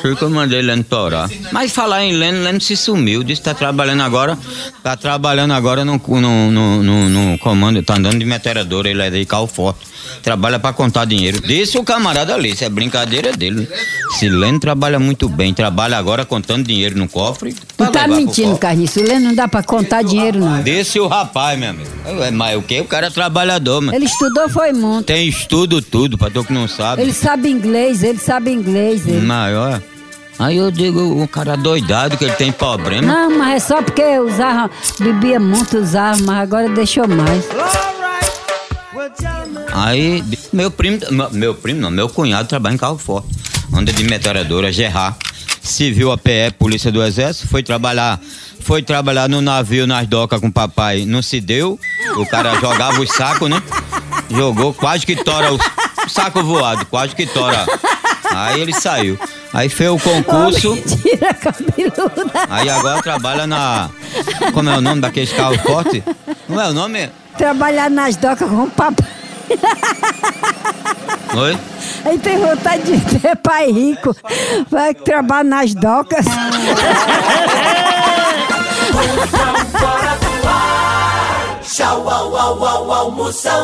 Sei que eu mandei Leno torar. Mas falar em Leno, Leno se sumiu. Disse que tá trabalhando agora. Tá trabalhando agora no, no, no, no, no comando. Tá andando de meteoradora. Ele é de carro forte. Trabalha pra contar dinheiro. Disse o camarada ali. Isso é brincadeira dele. Se Leno trabalha muito bem. Trabalha agora contando dinheiro no cofre. Não tá mentindo, Carniço. O Leno não dá pra contar dinheiro, não. Disse o rapaz, meu amigo. É, Mas o que? O cara é trabalhador, mano. Ele estudou, foi muito. Tem estudo tudo, pra tu que não sabe. Ele sabe inglês, ele sabe inglês. Ele. Maior. Aí eu digo, o cara doidado que ele tem problema. Não, mas é só porque usava, bebia muito, usava, mas agora deixou mais. Aí meu primo, meu- meu primo não, meu cunhado trabalha em carro forte. Anda de metralhadora, Gerard. Civil APE, Polícia do Exército, foi trabalhar, foi trabalhar no navio nas docas com o papai. Não se deu, o cara jogava os sacos, né? Jogou, quase que tora o saco voado, quase que tora. Aí ele saiu. Aí fez o concurso. Tira cabeluda. Aí agora trabalha na. Como é o nome daqueles carros fortes? Não é o nome? Trabalhar nas docas com o papai. Oi? Aí tem vontade de ter pai rico. Vai trabalhar nas docas. Tchau, au, au, au, almoção.